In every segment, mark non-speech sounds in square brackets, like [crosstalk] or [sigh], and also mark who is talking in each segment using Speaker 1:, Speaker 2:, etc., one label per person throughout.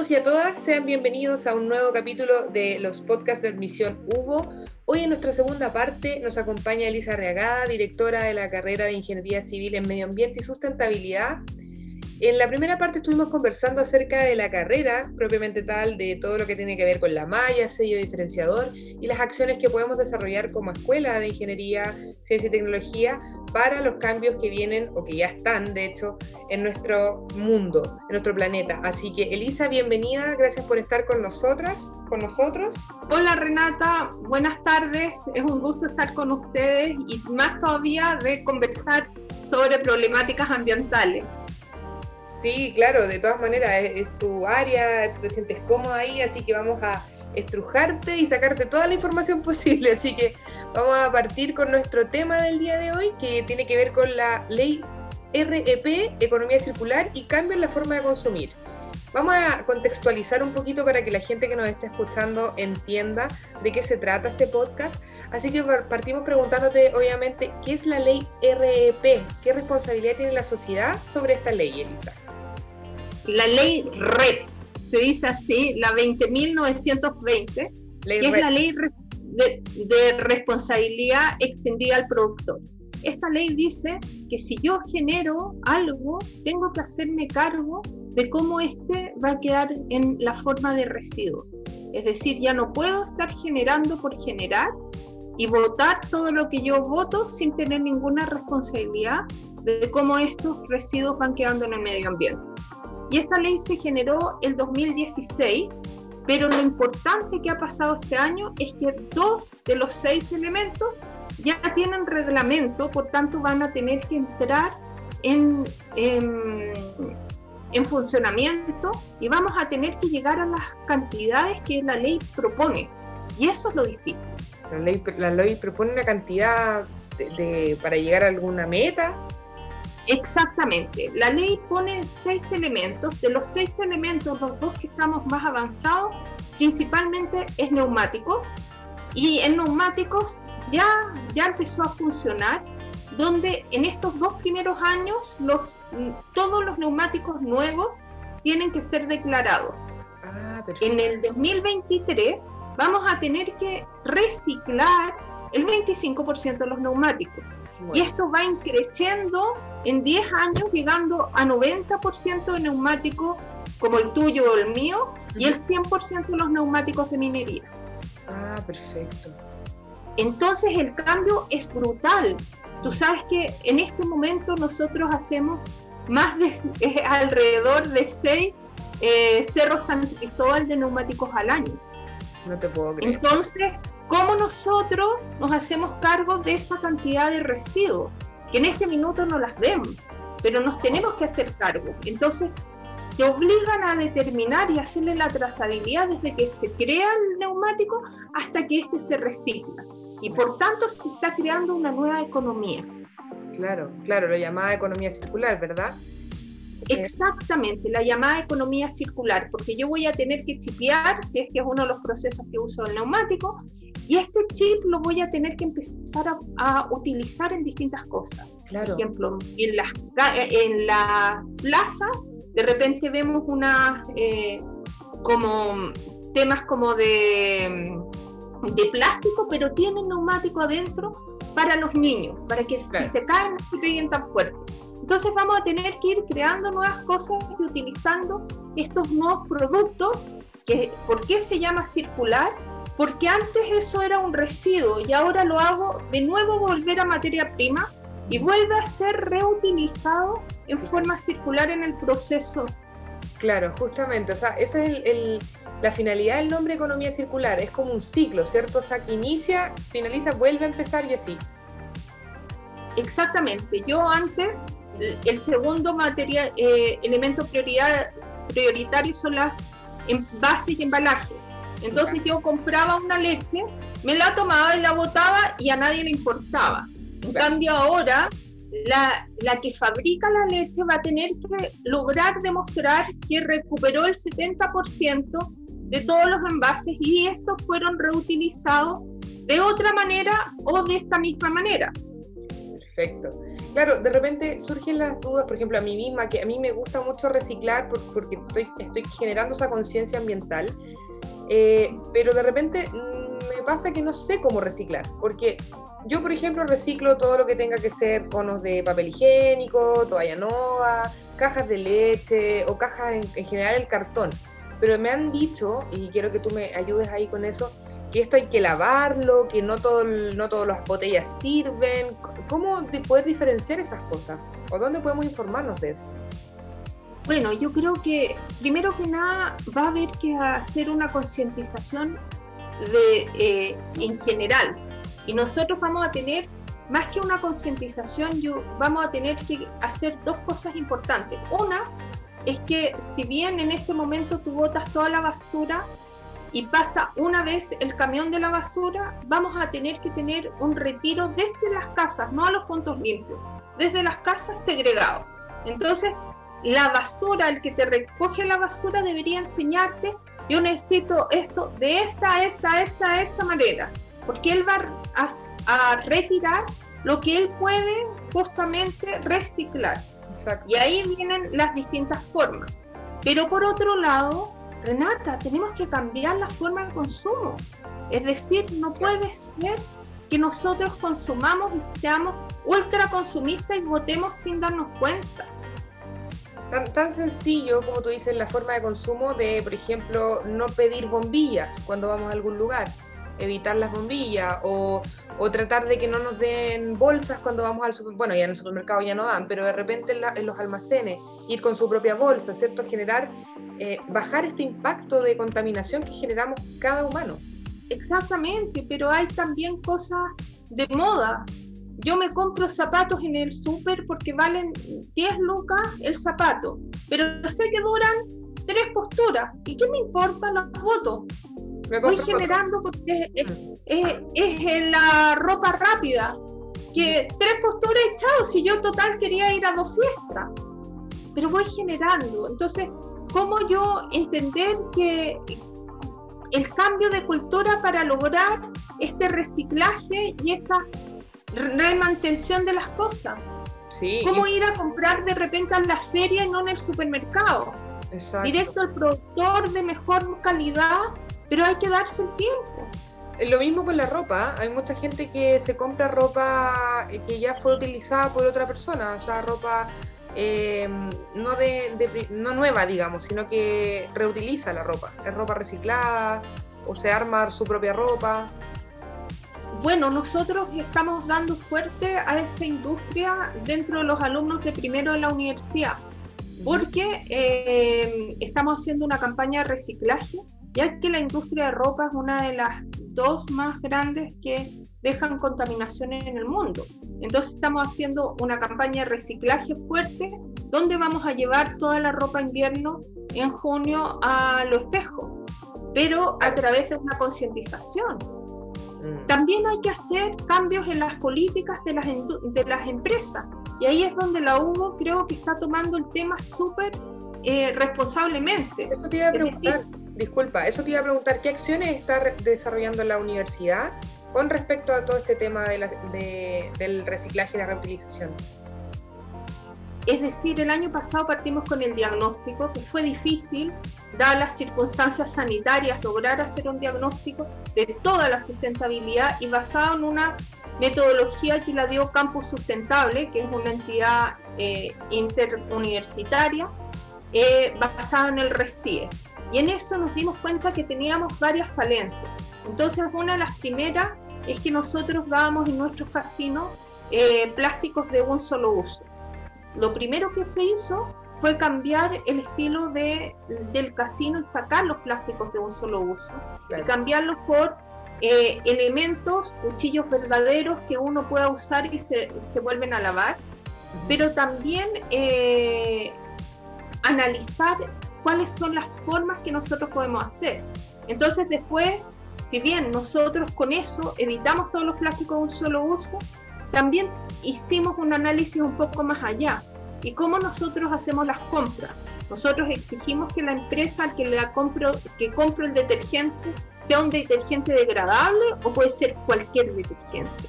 Speaker 1: todos y a todas, sean bienvenidos a un nuevo capítulo de los podcasts de admisión Hugo. Hoy en nuestra segunda parte nos acompaña Elisa Reagada, directora de la carrera de Ingeniería Civil en Medio Ambiente y Sustentabilidad en la primera parte estuvimos conversando acerca de la carrera propiamente tal, de todo lo que tiene que ver con la malla, sello diferenciador y las acciones que podemos desarrollar como escuela de ingeniería, ciencia y tecnología para los cambios que vienen o que ya están, de hecho, en nuestro mundo, en nuestro planeta. Así que Elisa, bienvenida, gracias por estar con nosotras, con nosotros.
Speaker 2: Hola Renata, buenas tardes, es un gusto estar con ustedes y más todavía de conversar sobre problemáticas ambientales.
Speaker 1: Sí, claro, de todas maneras, es, tu área, tú te sientes cómoda ahí, así que vamos a estrujarte y sacarte toda la información [laughs] posible. Así que vamos a partir con nuestro tema del día de hoy, que tiene que ver con la ley REP, Economía Circular y cambio en la forma de consumir. Vamos a contextualizar un poquito para que la gente que nos esté escuchando entienda de qué se trata este podcast. Así que partimos preguntándote, obviamente, ¿qué es la ley REP? ¿Qué responsabilidad tiene la sociedad sobre esta ley, Elisa?
Speaker 2: la ley REP, se dice así, la 20.920, que es la ley de, de, responsabilidad extendida al productor. Esta ley dice que si yo genero algo, tengo que hacerme cargo de cómo este va a quedar en la forma de residuo. Es decir, ya no puedo estar generando por generar y votar todo lo que yo voto sin tener ninguna responsabilidad de cómo estos residuos van quedando en el medio ambiente. Y esta ley se generó el 2016, pero lo importante que ha pasado este año es que dos de los seis elementos ya tienen reglamento, por tanto van a tener que entrar en, en, en, funcionamiento y vamos a tener que llegar a las cantidades que la ley propone. Y eso es lo difícil.
Speaker 1: La ley, la ley propone una cantidad de, para llegar a alguna meta.
Speaker 2: Exactamente. La ley pone seis elementos. De los seis elementos, los dos que estamos más avanzados, principalmente es neumático. Y en neumáticos ya, ya empezó a funcionar, donde en estos dos primeros años los, todos los neumáticos nuevos tienen que ser declarados. Ah, en el 2023 vamos a tener que reciclar el 25% de los neumáticos. Y esto va increciendo en 10 años, llegando a 90% de neumáticos como el tuyo o el mío, y el 100% de los neumáticos de minería.
Speaker 1: Ah, perfecto.
Speaker 2: Entonces el cambio es brutal. Tú sabes que en este momento nosotros hacemos más de [laughs] eh, alrededor de 6 eh, cerros San Cristóbal de neumáticos al año.
Speaker 1: No te puedo creer.
Speaker 2: Entonces, ¿Cómo nosotros nos hacemos cargo de esa cantidad de residuos? Que en este minuto no las vemos, pero nos tenemos que hacer cargo. Entonces, te obligan a determinar y hacerle la trazabilidad desde que se crea el neumático hasta que éste se recicla. Y por tanto se está creando una nueva economía.
Speaker 1: Claro, claro, la llamada economía circular, ¿verdad?
Speaker 2: Exactamente, la llamada economía circular, porque yo voy a tener que chipear, si es que es uno de los procesos que uso el neumático, y este chip lo voy a tener que empezar a, utilizar en distintas cosas. Por ejemplo, en las, en las plazas, de repente vemos una, eh, como temas como de, de plástico, pero tienen neumático adentro para los niños, para que si se caen no se peguen tan fuerte. Entonces vamos a tener que ir creando nuevas cosas y utilizando estos nuevos productos. Que, ¿Por qué se llama circular? porque antes eso era un residuo y ahora lo hago de nuevo volver a materia prima y vuelve a ser reutilizado en forma circular en el proceso.
Speaker 1: Claro, justamente, o sea, esa es la finalidad del nombre economía circular, es como un ciclo, ¿cierto? O sea, que inicia, finaliza, vuelve a empezar y así.
Speaker 2: Exactamente, yo antes, el segundo material, eh, elemento prioridad, prioritario son las envases y embalaje entonces yo compraba una leche, me la tomaba y la botaba y a nadie le importaba. En cambio ahora la, la, que fabrica la leche va a tener que lograr demostrar que recuperó el 70% de todos los envases y estos fueron reutilizados de otra manera o de esta misma manera.
Speaker 1: Perfecto. Claro, de repente surgen las dudas, por ejemplo, a mí misma, que a mí me gusta mucho reciclar porque estoy, estoy generando esa conciencia ambiental, eh, pero de repente pasa que no sé cómo reciclar, porque yo, por ejemplo, reciclo todo lo que tenga que ser conos de papel higiénico, toalla nova, cajas de leche o cajas en, en general el cartón. Pero me han dicho, y quiero que tú me ayudes ahí con eso, que esto hay que lavarlo, que no, todo, no todas las botellas sirven. ¿Cómo poder diferenciar esas cosas? ¿O dónde podemos informarnos de eso?
Speaker 2: Bueno, yo creo que primero que nada va a haber que hacer una concientización de, eh, en general. Y nosotros vamos a tener, más que una concientización, vamos a tener que hacer dos cosas importantes. Una es que si bien en este momento tú botas toda la basura, y pasa una vez el camión de la basura, vamos a tener que tener un retiro desde las casas, no a los puntos limpios, desde las casas segregado. Entonces, la basura, el que te recoge la basura debería enseñarte, yo necesito esto de esta, esta, esta, esta manera, porque él va a, a retirar lo que él puede justamente reciclar. Y ahí vienen las distintas formas. Pero por otro lado, Renata, tenemos que cambiar la forma de consumo. Es decir, no puede ser que nosotros consumamos y seamos ultra consumistas y votemos sin darnos cuenta.
Speaker 1: Tan, tan, sencillo como tú dices la forma de consumo de, por ejemplo, no pedir bombillas cuando vamos a algún lugar, evitar las bombillas o, o tratar de que no nos den bolsas cuando vamos al supermercado. Bueno, ya en el supermercado ya no dan, pero de repente en, en los almacenes ir con su propia bolsa, ¿cierto? Generar eh, bajar este impacto de contaminación que generamos cada humano.
Speaker 2: Exactamente, pero hay también cosas de moda. Yo me compro zapatos en el súper porque valen 10 lucas el zapato, pero sé que duran tres posturas. ¿Y qué me importa las fotos? Voy generando porque es, mm. es, la ropa rápida. Que tres posturas chao, si yo total quería ir a dos fiestas. Pero voy generando. Entonces, cómo yo entender que el cambio de cultura para lograr este reciclaje y esta remantención de las cosas. Sí, ¿Cómo ir a comprar de repente a la feria y no en el supermercado? Exacto. Directo al productor de mejor calidad, pero hay que darse el tiempo.
Speaker 1: Lo mismo con la ropa, hay mucha gente que se compra ropa que ya fue utilizada por otra persona, o sea, ropa eh, no, de, no nueva, digamos, sino que reutiliza la ropa. Es ropa reciclada o se arma su propia ropa.
Speaker 2: Bueno, nosotros estamos dando fuerte a esa industria dentro de los alumnos de primero de la universidad, porque eh, estamos haciendo una campaña de reciclaje, ya que la industria de ropa es una de las dos más grandes que dejan contaminación en el mundo. Entonces estamos haciendo una campaña de reciclaje fuerte donde vamos a llevar toda la ropa invierno en junio a lo espejo, pero a través de una concientización. Mm. También hay que hacer cambios en las políticas de las, de las empresas y ahí es donde la UMO creo que está tomando el tema súper eh, responsablemente.
Speaker 1: Eso te iba a preguntar, disculpa, eso te iba a preguntar, ¿qué acciones está desarrollando la universidad con respecto a todo este tema del reciclaje y la reutilización?
Speaker 2: Es decir, el año pasado partimos con el diagnóstico, que fue difícil, dadas las circunstancias sanitarias, lograr hacer un diagnóstico de toda la sustentabilidad y basado en una metodología que la dio Campus Sustentable, que es una entidad eh, interuniversitaria eh, basada en el RECIE. Y en eso nos dimos cuenta que teníamos varias falencias. Entonces, una de las primeras es que nosotros dábamos en nuestros casinos eh, plásticos de un solo uso. Lo primero que se hizo fue cambiar el estilo de, del casino y sacar los plásticos de un solo uso y cambiarlos por eh, elementos, cuchillos verdaderos que uno pueda usar y se, se vuelven a lavar, pero también eh, analizar cuáles son las formas que nosotros podemos hacer. Entonces después si bien nosotros con eso evitamos todos los plásticos de un solo uso, también hicimos un análisis un poco más allá. ¿Y cómo nosotros hacemos las compras? Nosotros exigimos que la empresa que, la compro, que compro el detergente sea un detergente degradable o puede ser cualquier detergente.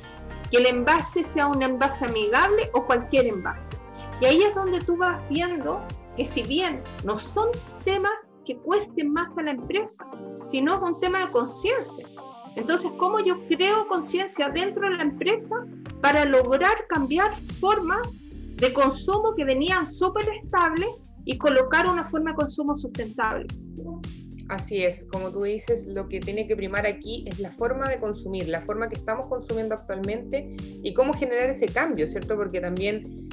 Speaker 2: que el envase sea un envase amigable o cualquier envase. Y ahí es donde tú vas viendo que si bien no son temas que cuesten más a la empresa, sino es un tema de conciencia. Entonces, ¿cómo yo creo conciencia dentro de la empresa para lograr cambiar formas de consumo que venían súper estables y colocar una forma de consumo sustentable?
Speaker 1: Así es, como tú dices, lo que tiene que primar aquí es la forma de consumir, la forma que estamos consumiendo actualmente y cómo generar ese cambio, ¿cierto? Porque también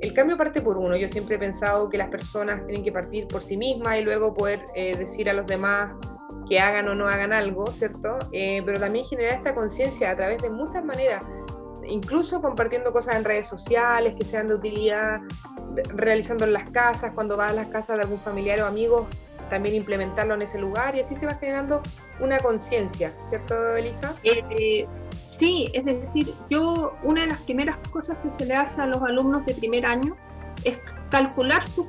Speaker 1: el cambio parte por uno. Yo siempre he pensado que las personas tienen que partir por sí mismas y luego poder eh, decir a los demás que hagan o no hagan algo, ¿cierto? Eh, pero también generar esta conciencia a través de muchas maneras, incluso compartiendo cosas en redes sociales que sean de utilidad, realizando en las casas, cuando vas a las casas de algún familiar o amigo, también implementarlo en ese lugar y así se va generando una conciencia, ¿cierto, Elisa?
Speaker 2: Eh, sí, es decir, yo una de las primeras cosas que se le hace a los alumnos de primer año es calcular sus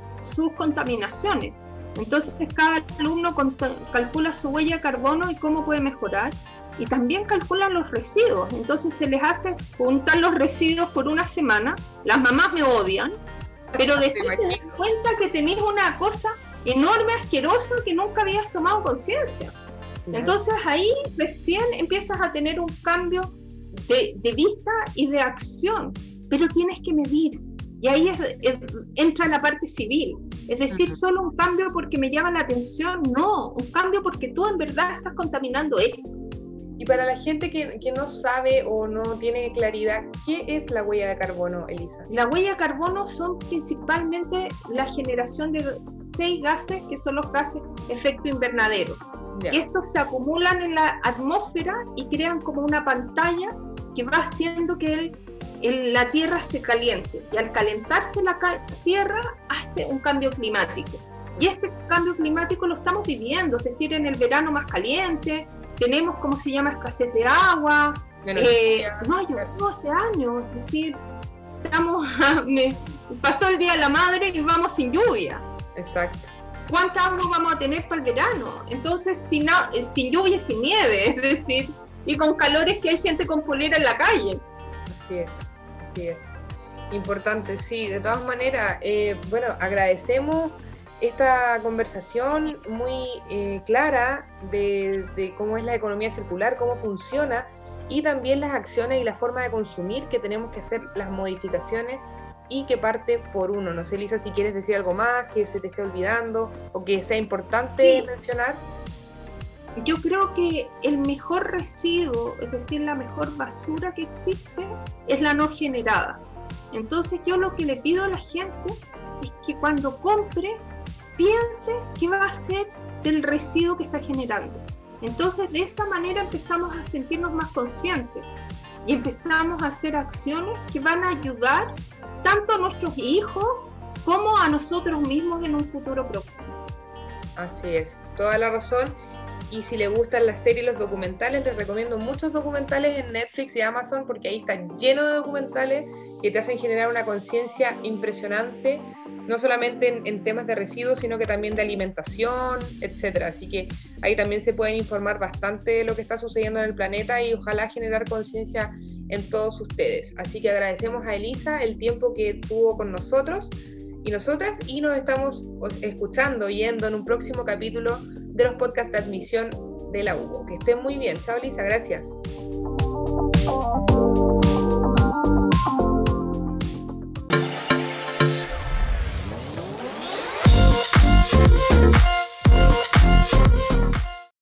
Speaker 2: contaminaciones. Entonces cada alumno calcula su huella de carbono y cómo puede mejorar. Y también calculan los residuos. Entonces se les hace juntar los residuos por una semana. Las mamás me odian, pero después te das cuenta que tenéis una cosa enorme, asquerosa, que nunca habías tomado conciencia. Entonces ahí recién empiezas a tener un cambio de, vista y de acción, pero tienes que medir. Y ahí entra la parte civil. Es decir, solo un cambio porque me llama la atención, no, un cambio porque tú en verdad estás contaminando esto.
Speaker 1: Y para la gente que, que, no sabe o no tiene claridad, ¿qué es la huella de carbono, Elisa?
Speaker 2: La huella de carbono son principalmente la generación de seis gases que son los gases efecto invernadero. Y estos se acumulan en la atmósfera y crean como una pantalla que va haciendo que el, la Tierra se caliente. Y al calentarse la Tierra hace un cambio climático. Y este cambio climático lo estamos viviendo, es decir, en el verano más caliente, tenemos, ¿cómo se llama?, escasez de agua, eh, no hay llovido este año, es decir, estamos, [laughs] me, pasó el Día de la Madre y vamos sin lluvia.
Speaker 1: Exacto.
Speaker 2: ¿Cuánta agua vamos a tener para el verano? Entonces, sin, eh, sin lluvia, sin nieve, [laughs] es decir, y con calores que hay gente con polera en la calle.
Speaker 1: Así es, así es. Importante, sí. De todas maneras, eh, bueno, agradecemos esta conversación muy eh, clara de, cómo es la economía circular, cómo funciona y también las acciones y la forma de consumir que tenemos que hacer las modificaciones y que parte por uno. No sé, Lisa, si quieres decir algo más que se te esté olvidando o que sea importante mencionar.
Speaker 2: Yo creo que el mejor residuo, es decir, la mejor basura que existe, es la no generada. Entonces yo lo que le pido a la gente es que cuando compre piense qué va a hacer del residuo que está generando. Entonces, de esa manera empezamos a sentirnos más conscientes y empezamos a hacer acciones que van a ayudar tanto a nuestros hijos como a nosotros mismos en un futuro próximo.
Speaker 1: Así es, toda la razón. Y si le gustan las series y los documentales, les recomiendo muchos documentales en Netflix y Amazon porque ahí está lleno de documentales que te hacen generar una conciencia impresionante no solamente en, temas de residuos, sino que también de alimentación, etcétera. Así que ahí también se pueden informar bastante de lo que está sucediendo en el planeta y ojalá generar conciencia en todos ustedes. Así que agradecemos a Elisa el tiempo que tuvo con nosotros y nosotras y nos estamos escuchando, yendo en un próximo capítulo de los podcasts de admisión de la UBO. Que estén muy bien. Chao, Elisa, gracias.